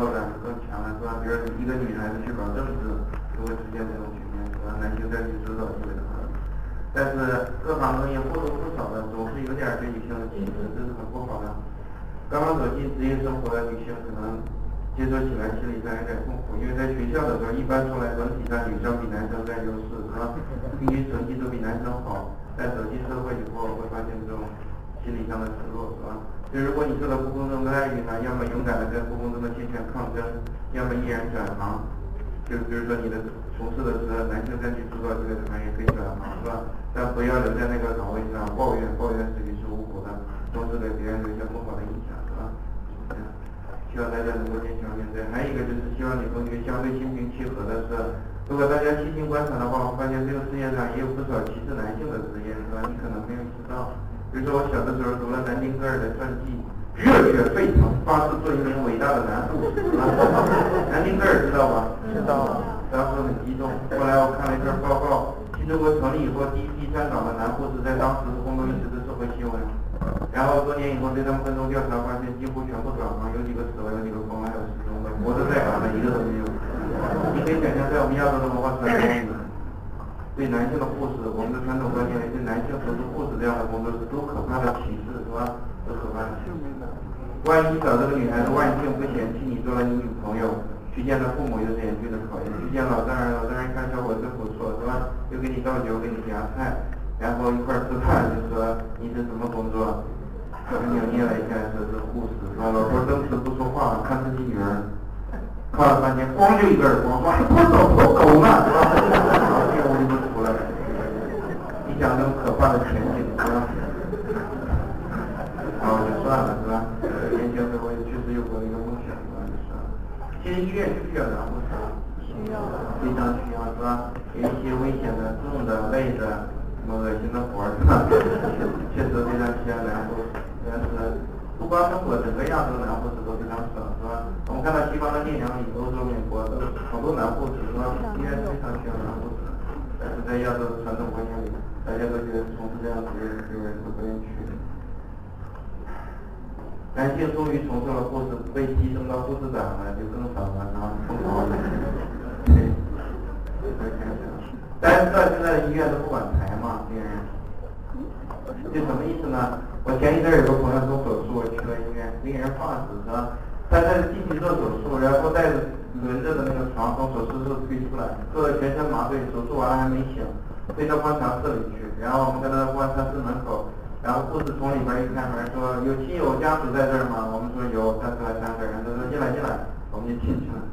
落感更强了，是吧？比如一个女孩子去搞政治，就会出现这种局面，是吧？男性占据主导地位的话，但是各行各业或多或少的总是有点对女性的歧视，这是很不好的。刚刚走进职业生活的女性可能。接受起来心理上有点痛苦，因为在学校的时候，一般出来整体上女生比男生占优势，是吧？平均成绩都比男生好。但走进社会以后，会发现这种心理上的失落，是吧？就如果你受到不公正的待遇呢，要么勇敢的跟不公正的侵权抗争，要么毅然转行。就比如说你的从事的是男性占据主导这个行业，可以转行，是吧？但不要留在那个岗位上抱怨，抱怨自己是无辜的，总是给别人留下不好的印象。是吧希望大家能够坚强面对。还有一个就是希望你同学相对心平气和的是，如果大家细心观察的话，我发现这个世界上也有不少歧视男性的职业，是吧？你可能没有知道。比如说我小的时候读了南丁格尔的传记，热血沸腾，发誓做一名伟大的男护士。南丁格尔知道吧？知道。当时很激动。后来我看了一份报告，新中国成立以后第一批站岗的男护士，在当时是轰动一时的社会新闻。然后多年以后对他们跟踪调查，发现几乎全部转行，有几个死了，有几个疯了，还有失踪的，活着在岗的一个都没有。你可以想象，在我们亚洲的文化传统里，对男性的护士，我们的传统观念里，对男性从事护士这样的工作是多可怕的歧视，是吧？多可怕的！万一找这个女孩子万幸不嫌弃你，做了你女朋友，去见她父母又是严峻的考验，去见老丈人，老丈人看效果真不错，是吧？又给你倒酒，给你夹菜，然后一块吃饭，就说你是什么工作？扭捏了一下，说是护士，是吧？老头当时不说话，看自己女儿，看了半天，咣就一个耳光，说还不走走狗呢，是吧？进屋里就出来了。讲这种可怕的前景，是吧？然后就算了，是吧？年轻时候确实有过一个梦想，是吧？就算了。其实医院需不需要男护士？需要。非常需要，是吧？有一些危险的、重的、累的、什么恶心的活儿，是吧？确实非常需要男护士。但是，不光中国，整个亚洲男护士都非常少，是吧？我们看到西方的电影里，欧洲、美国都好多男护士，是吧？应该非常需要男护士。但是在亚洲的传统观念里，大家都觉得从事这样职业的人都不愿意去。男性终于从事了护士，被提升到护士长了，就更少了，然后更好了。对，大家知道现在医院都不管财嘛，病人。这什么意思呢？我前一阵有个朋友做手术，我去了医院，病人放屎是吧？他在进去做手术，然后带着轮着的那个床从手术室推出来，做了全身麻醉，手术完了还没醒，推到观察室里去。然后我们在那观察室门口，然后护士从里边一开门说：“有亲友家属在这儿吗？”我们说有，站出来三个人，他说：“进来进来。”我们就进去了。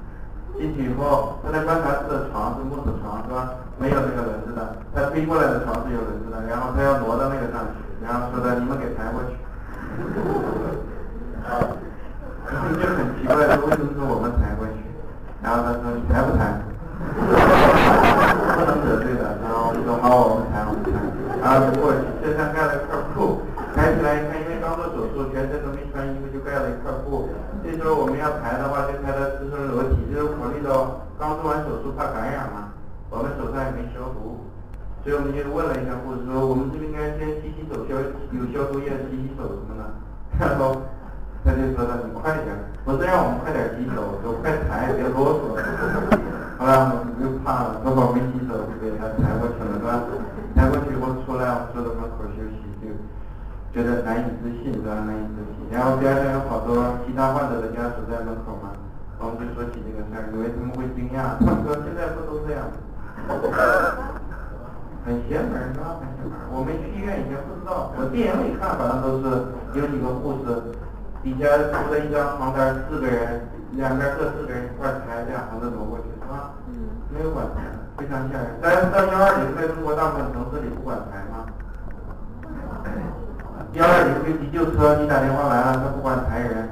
进去以后，他在观察室的床是木头床是吧？没有那个轮子的，他推过来的床是有轮子的，然后他要挪到那个上去。然后说的你们给抬过去，啊，就很奇怪，说为什么是我们抬过去？然后他说你抬不抬？不能得罪的，然后我们说好，我们抬，我们抬。然后就过去，身上盖了一块布，抬起来一看，因为刚做手术，全身都没穿衣服，就盖了一块布。这时候我们要抬的话，就抬到自身裸体，就是考虑到刚做完手术怕感染嘛，我们手上也没消毒。所以我们就问了一下护士，说我们是不是应该先洗洗手，消有消毒液洗洗手什么的。然后他就说的你快点，不是让我们快点洗手，说快抬，别啰嗦。后来我们又怕了，正好没洗手，就给他抬过去了，是吧？抬过去以后出来，坐在门口休息，就觉得难以置信，是吧？难以置信。然后第二天有好多其他患者的家属在门口嘛，我们就说起这个事儿，以为他们会惊讶，他说现在不都这样。很邪门是吧？很邪门。我没去医院以前不知道，我电影里看反正都是有几个护士，底下铺了一张床单，四个人，两边各四个人一块抬，这样横着挪过去是吧？嗯。没有管抬，非常吓人。大家知道幺二零在中国大部分城市里不管抬吗？幺二零飞急救车，你打电话来了，他不管抬人。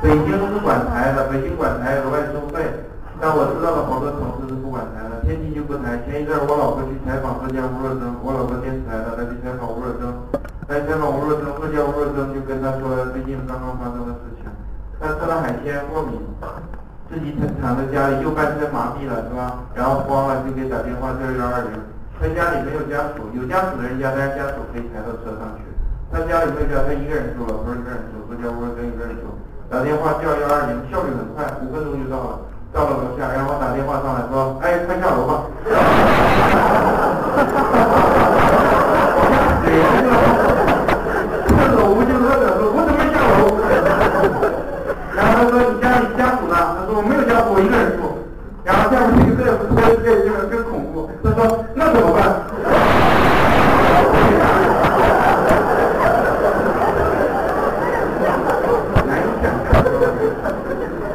北京是管抬的，北京管抬额外收费。但我知道的好多城市是不管抬的，天津就不抬。前一阵儿我老婆去采访浙江吴若登，我老婆电视台的，她去采访吴若登，来采访吴若登，浙江吴若登就跟他说最近刚刚发生的事情，他吃了海鲜过敏，自己躺躺在家里右半身麻痹了是吧？然后慌了就给打电话叫幺二零，他家里没有家属，有家属的人家，但是家属可以抬到车上去，他家里没有家，他一个人住，了，不是一个人住，浙江吴若登一个人住。打电话叫幺二零，效率很快，五分钟就到了，到了楼下，然后打电话上来说，哎，快下楼吧。这个无就乐的说，我怎么下楼？然后他说你家里家属呢？他说我没有家属，我一个人住。然后下面这个大夫说这个更恐怖，他说那怎么办？难以想象，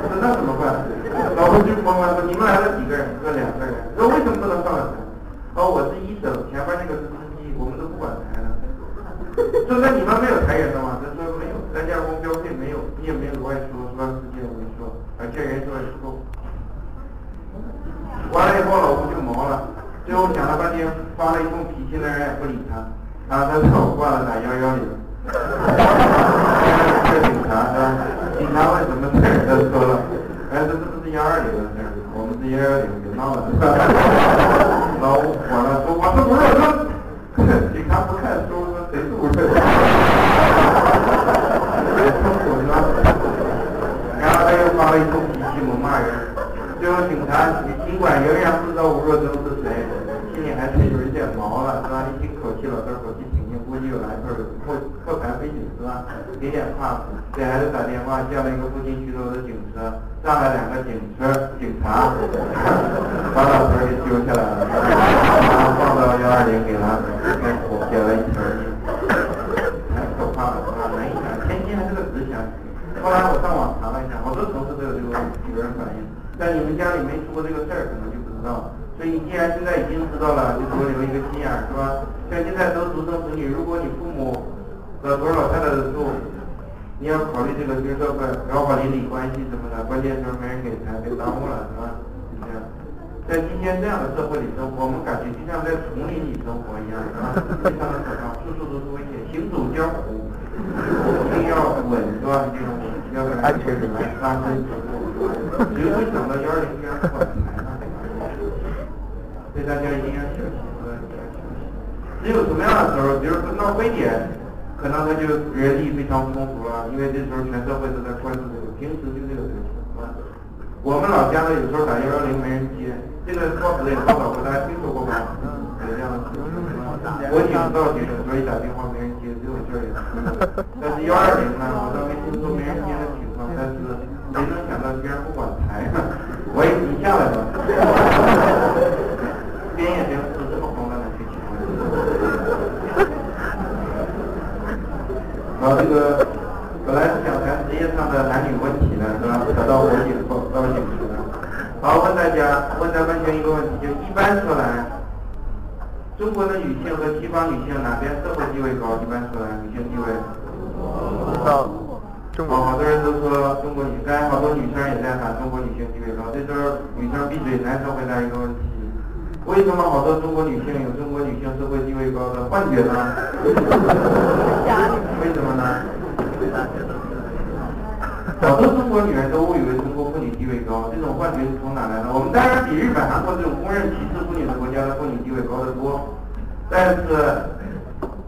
说那怎么办？老婆就问我说你们来了几个人？说两个人。说为什么不能上了台？哦，我是医生，前面那个是司机，我们都不管台的。说那你们没有裁员的吗？他说没有，单价工标费没有，你也没有外说，是吧？司机也没说，而且人说也不够。完了以后，老吴就毛了，最后想了半天，发了一通脾气，那人也不理他，然后他说我挂了打幺幺零。这警察是吧？警察问什么事儿，他说了，哎，这是不是幺二零的事儿？我们是幺幺零，别闹了。老吴完了，说我是不是说，警察不看书，说谁是不是？然后他又发了一通脾气，猛骂人。最后警察尽管仍然不知道吴若中是谁，心里还是有一点毛了，是吧？一听口气，老头口气挺硬，估计有来头，破破盘背景是吧？有点怕，给孩子打电话叫了一个附近徐州的警车，上来两个警车警察，把老头给揪下来了，然后放到幺二零给他给写了一条太可怕了，是吧？难以想，天津还是个直辖市。后来我上网查了一下，好多城市都有这个问题，有人反映。但你们家里没出过这个事儿，可能就不知道。所以你既然现在已经知道了，就多留一个心眼儿，是吧？像现在都独生子女，如果你父母和多少太太的住，你要考虑这个军社会，搞好邻里关系什么的，关键时候没人给钱，被耽误了，是吧？这样，在今天这样的社会里生活，我们感觉就像在丛林里生活一样，是吧？非常的可怕，处处都是危险，行走江湖一定要稳，是吧？这种要不然安全很难发生。只有会想到幺二零居然管财了，所以大家一定要小心，只有什么样的时候，比如说闹非典，可能他就人力非常充足了，因为这时候全社会都在关注这个，平时就这个事情，是吧？我们老家呢，有时候打幺幺零没人接，这个报纸也报道，大家听说过吗？有这样的事情，我警报警，所以打电话没人接，这种事儿也。但是幺二零呢，我倒没听说没人接的情况，但是。谁能想到居然不管台，我也停下来了。边也行，是这么慌乱的剧情。好，这个本来是想谈职业上的男女问题呢，是吧？扯到火警报报警去了。好，问大家，问大家问一个问题，就一般说来，中国的女性和西方女性哪边社会地位高？一般说来，女性地位高。好，好多人都说中国女，刚才好多女生也在喊中国女性地位高。这时候女生闭嘴，男生回答一个问题：为什么好多中国女性有中国女性社会地位高的幻觉呢？为什么呢？好多中国女人都误以为中国妇女地位高，这种幻觉是从哪来的？我们当然比日本、韩国这种公认歧视妇女的国家的妇女地位高得多，但是。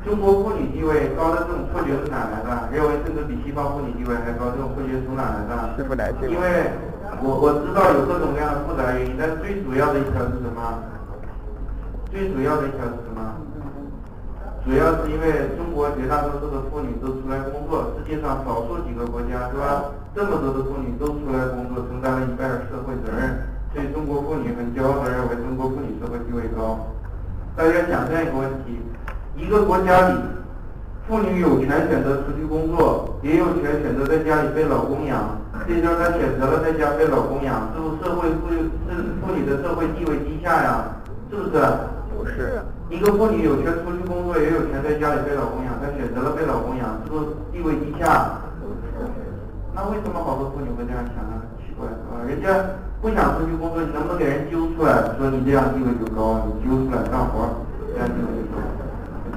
中国妇女地位高的这种错觉是哪来的？认为甚至比西方妇女地位还高，这种错觉从哪来的？因为我我知道有各种各样的复杂原因，但是最主要的一条是什么？最主要的一条是什么？主要是因为中国绝大多数的妇女都出来工作，世界上少数几个国家是吧？这么多的妇女都出来工作，承担了一半的社会责任，所以中国妇女很骄傲的认为中国妇女社会地位高。大家想这样一个问题。一个国家里，妇女有权选择出去工作，也有权选择在家里被老公养。这时候她选择了在家被老公养，是不是社会妇是妇女的社会地位低下呀？是不是？不是。一个妇女有权出去工作，也有权在家里被老公养，她选择了被老公养，是不是地位低下？那为什么好多妇女会这样想呢？奇怪，是吧？人家不想出去工作，你能不能给人揪出来，说你这样地位就高，你揪出来干活，这样地位就高。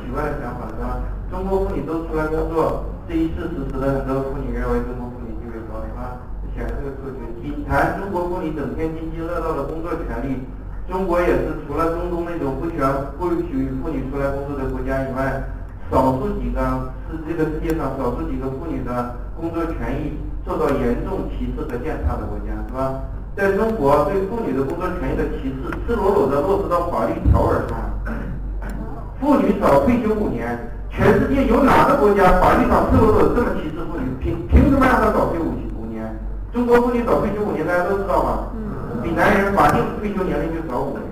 奇怪的想法是吧？中国妇女都出来工作，这一事实使得很多妇女认为中国妇女地位高，是吧？显然这个错觉。仅谈中国妇女整天津津乐道的工作权利，中国也是除了中东那种不全不许妇女出来工作的国家以外，少数几个是这个世界上少数几个妇女的工作权益受到严重歧视和践踏的国家，是吧？在中国，对妇女的工作权益的歧视赤裸裸地落实到法律条文上。妇女早退休五年，全世界有哪个国家法律上赤裸裸这么歧视妇女？凭凭什么让她早退五五年？中国妇女早退休五年，大家都知道吧？比男人法定退休年龄就早五年。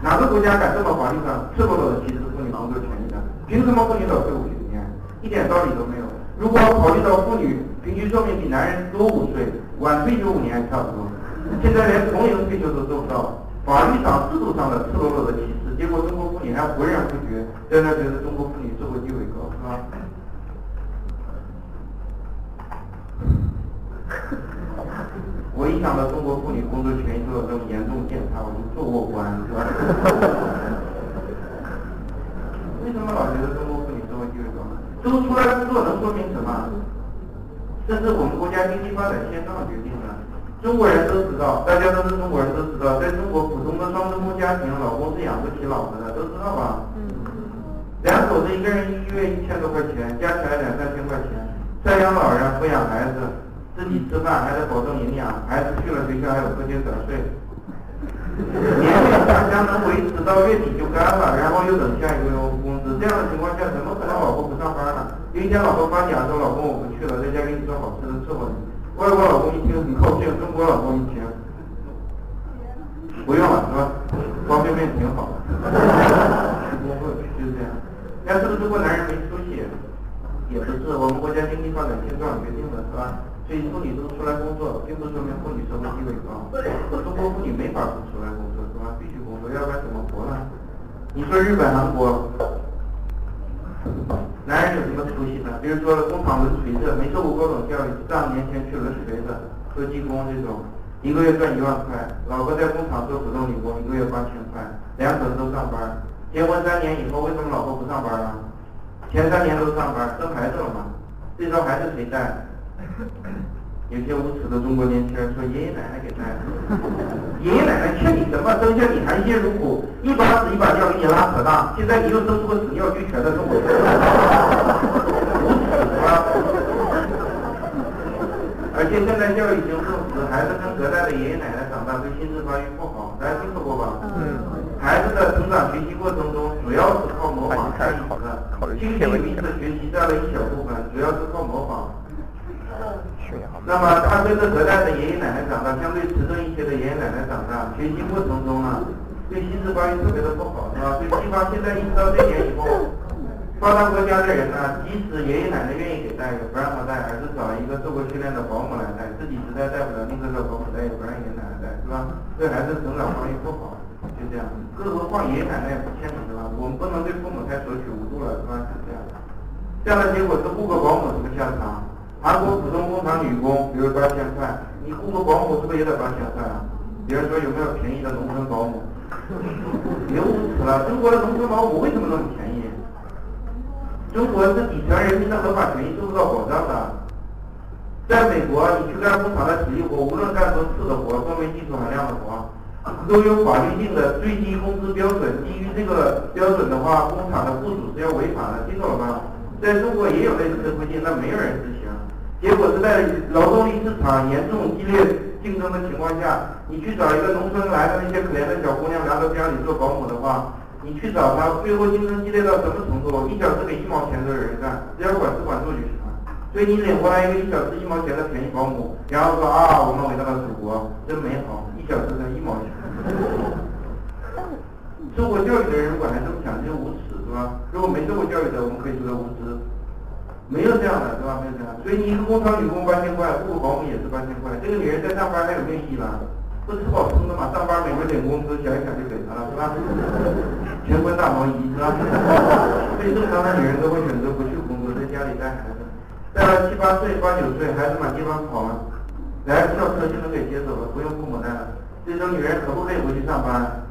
哪个国家敢这么法律上赤裸裸的歧视妇女工作权益的？凭什么妇女早退五十年？一点道理都没有。如果考虑到妇女平均寿命比男人多五岁，晚退休五年差不多。现在连同龄退休都做不到，法律上、制度上的赤裸裸的歧视，结果中国妇女还浑然不觉，在那觉得中国妇社会地位高，是吧？我一想到中国妇女工作权益受到这么严重践踏，我就坐卧不安，是吧？为什么老觉得中国妇女社会地位高？都出来工作能说明什么？这是我们国家经济发展现状决定的。中国人都知道，大家都是中国人都知道，在中国普通的双职工家庭，老公是养不起老婆的，都知道吧？两口子一个人一月一千多块钱，加起来两三千块钱，赡养老人、抚养孩子。自己吃饭还得保证营养，孩子去了学校还有课间转税，年年大家能维持到月底就干了，然后又等下一个月工。这样的情况下，怎么可能老婆不上班呢？有一天老婆发奖说：“老公，我不去了，在家给你做好吃的伺候你。”外国老公一听很高兴，中国老公一听不用了是吧？方便面挺好的，不会就是这样。那是不是中国男人没出息？也不是，我们国家经济发展现状决定的，是吧？所以妇女都出来工作，并不说明妇女社会地位高。中国妇女没法不出来工作，是吧？必须工作，要不然怎么活呢？你说日本、韩国，什么出息呢？比如说工厂轮锤子，没受过高等教育，上年前去轮锤子、做技工这种，一个月赚一万块。老婆在工厂做普通女工，一个月八千块，两口子都上班。结婚三年以后，为什么老婆不上班了？前三年都上班，生孩子了嘛？这时候孩子谁带？有些无耻的中国年轻人说爷爷奶奶给带的，爷爷奶奶欠你什么？生下你含辛茹苦，一把屎一把尿给你拉扯大，现在你又生出个屎尿俱全的中国人，而且现在教育已经证实，孩子跟隔代的爷爷奶奶长大对心智发育不好，大家听说过吧？嗯。孩子的成长学习过程中，主要是靠模仿，下意识的，倾听意识学习占了一小部分，主要是靠模仿。那么他跟着隔代的爷爷奶奶长大，相对迟钝一些的爷爷奶奶长大，学习过程中呢，对心智发育特别的不好，是吧？所以西方现在意识到这点以后，发达国家的人呢，即使爷爷奶奶愿意给带，也不让他带，而是找一个受过训练的保姆来带，自己实在带不了，宁可找保姆带，也不让爷爷奶奶带，是吧？对孩子成长发育不好，就这样。更何况爷爷奶奶也不欠你，是吧？我们不能对父母太索取无度了，是吧？是这样。这样的结果是雇个保姆什么下场？韩国普通工厂女工，比如八千块，你雇个保姆是不是也得八千块啊？别人说有没有便宜的农村保姆？别无耻了，中国的农村保姆为什么那么便宜？中国是底层人民的合法权益受不到保障的。在美国，你去干工厂的体力活，无论干多次的活，多没技术含量的活，都有法律定的最低工资标准。低于这个标准的话，工厂的雇主是要违法的，听懂了吗？在中国也有类似的规定，但没有人执行。结果是在劳动力市场严重激烈竞争的情况下，你去找一个农村来的那些可怜的小姑娘来到家里做保姆的话，你去找他，最后竞争激烈到什么程度？一小时给一毛钱都有人干，只要管吃管住就行了。所以你领回来一个一小时一毛钱的便宜保姆，然后说啊，我们伟大的祖国真美好，一小时才一毛钱。受过教育的人如果还这么讲，就无耻是吧？如果没受过教育的，我们可以说他无知。没有这样的，是吧？没有这样，所以你一个工厂女工八千块，雇个保姆也是八千块。这个女人在上班还有命意吗？不吃饱撑的嘛，上班每个月领工资，想一想就给她了，是吧？全国大挪移，是吧？所以正常的女人都会选择不去工作，在家里带孩子。带了七八岁、八九岁，孩子满地方跑了，来了校车就能给接走了，不用父母带了。这种女人可不可以回去上班？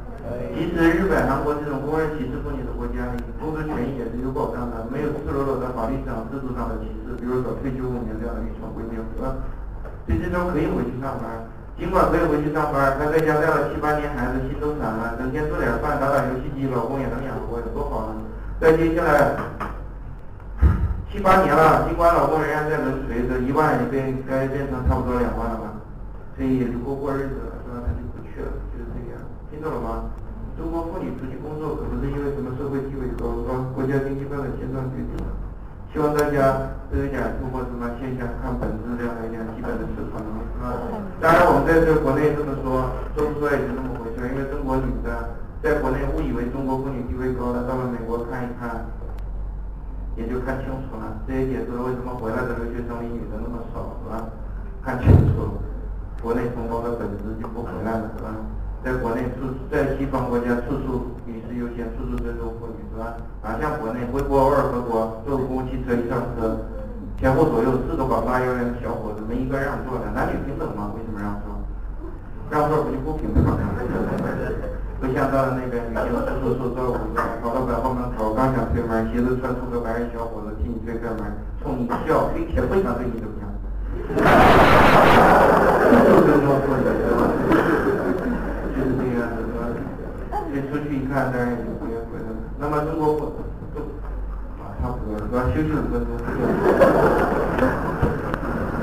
即使日本、韩国这种公认歧视妇女的国家里，工作权益也是有保障的，没有赤裸裸的法律上、制度上的歧视，比如说退休五年这样的预算规定，是吧？所以这种可以回去上班，尽管可以回去上班，他在家带了七八年孩子，心都散了，整天做点饭、打打游戏机，老公也能养活，有多好呢？再接下来，七八年了，尽管老公人家在轮锤子，一万也变该变成差不多两万了吧，所以如果过过日子了，是吧？他就不去了，就是这个样，听懂了吗？中国妇女出去工作可不是因为什么社会地位高，是吧？国家经济发展现状决定的。希望大家都有点通过什么现象看本质这样的一点基本的思考能力，是吧？当然，我们在这国内这么说，说不出来也就那么回事，因为中国女的在国内误以为中国妇女地位高了，到了美国看一看，也就看清楚了。这也解释了为什么回来的留学生里女的那么少，是吧？看清楚，国内同胞的本质就不回来了，是吧？在国内处在西方国家处处女士优先，处处尊重妇女，是吧？哪像国内，回国偶尔合国坐公共汽车一上车，前后左右四个膀大腰圆的小伙子，没一个让座的，男女平等吗？为什么让座？让座不就不平等吗？不像到了那边，女性叔叔坐五个，跑到百货门口，刚想推门，鞋子穿出个白人小伙子替你推开门，冲你笑，并且非常对你怎么样？就尊重妇女，对吧？就是这个样子，是吧？你出去一看，当然也就不愿回来了。那么中国不都啊，差不多是吧？休息五分钟。